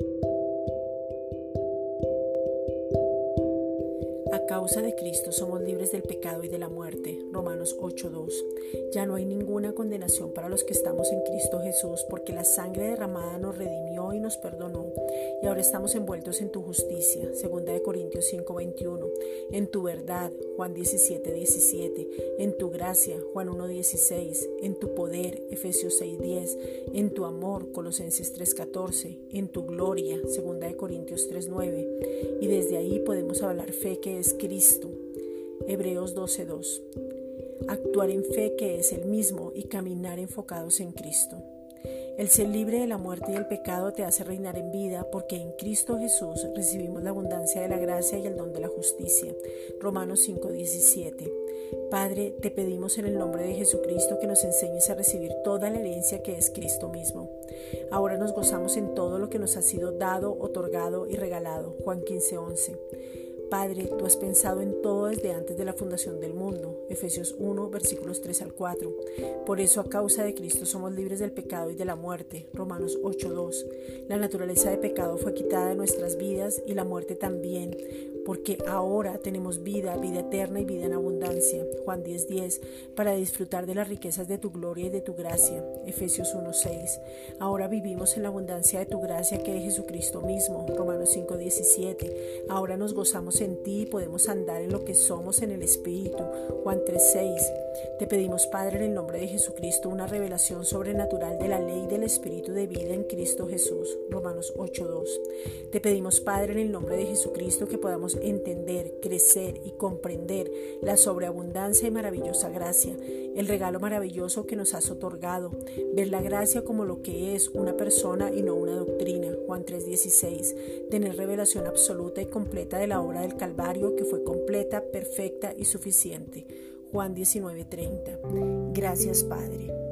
Thank you. A causa de Cristo somos libres del pecado y de la muerte. Romanos 8:2. Ya no hay ninguna condenación para los que estamos en Cristo Jesús, porque la sangre derramada nos redimió y nos perdonó, y ahora estamos envueltos en tu justicia. Segunda de Corintios 5:21. En tu verdad, Juan 17:17. En tu gracia, Juan 1:16. En tu poder, Efesios 6:10. En tu amor, Colosenses 3:14. En tu gloria, Segunda de Corintios 3:9. Y desde ahí podemos hablar fe que es Cristo. Hebreos 12:2. Actuar en fe que es el mismo y caminar enfocados en Cristo. El ser libre de la muerte y el pecado te hace reinar en vida porque en Cristo Jesús recibimos la abundancia de la gracia y el don de la justicia. Romanos 5:17. Padre, te pedimos en el nombre de Jesucristo que nos enseñes a recibir toda la herencia que es Cristo mismo. Ahora nos gozamos en todo lo que nos ha sido dado, otorgado y regalado. Juan 15:11. Padre, tú has pensado en todo desde antes de la fundación del mundo. Efesios 1, versículos 3 al 4. Por eso a causa de Cristo somos libres del pecado y de la muerte. Romanos 8, 2. La naturaleza de pecado fue quitada de nuestras vidas y la muerte también porque ahora tenemos vida, vida eterna y vida en abundancia. Juan 10:10, 10, para disfrutar de las riquezas de tu gloria y de tu gracia. Efesios 1:6. Ahora vivimos en la abundancia de tu gracia que es Jesucristo mismo. Romanos 5:17. Ahora nos gozamos en ti y podemos andar en lo que somos en el Espíritu. Juan 3:6. Te pedimos, Padre, en el nombre de Jesucristo, una revelación sobrenatural de la ley del Espíritu de vida en Cristo Jesús. Romanos 8:2. Te pedimos, Padre, en el nombre de Jesucristo, que podamos entender, crecer y comprender la sobreabundancia y maravillosa gracia, el regalo maravilloso que nos has otorgado, ver la gracia como lo que es una persona y no una doctrina, Juan 3:16, tener revelación absoluta y completa de la obra del Calvario que fue completa, perfecta y suficiente, Juan 19:30. Gracias Padre.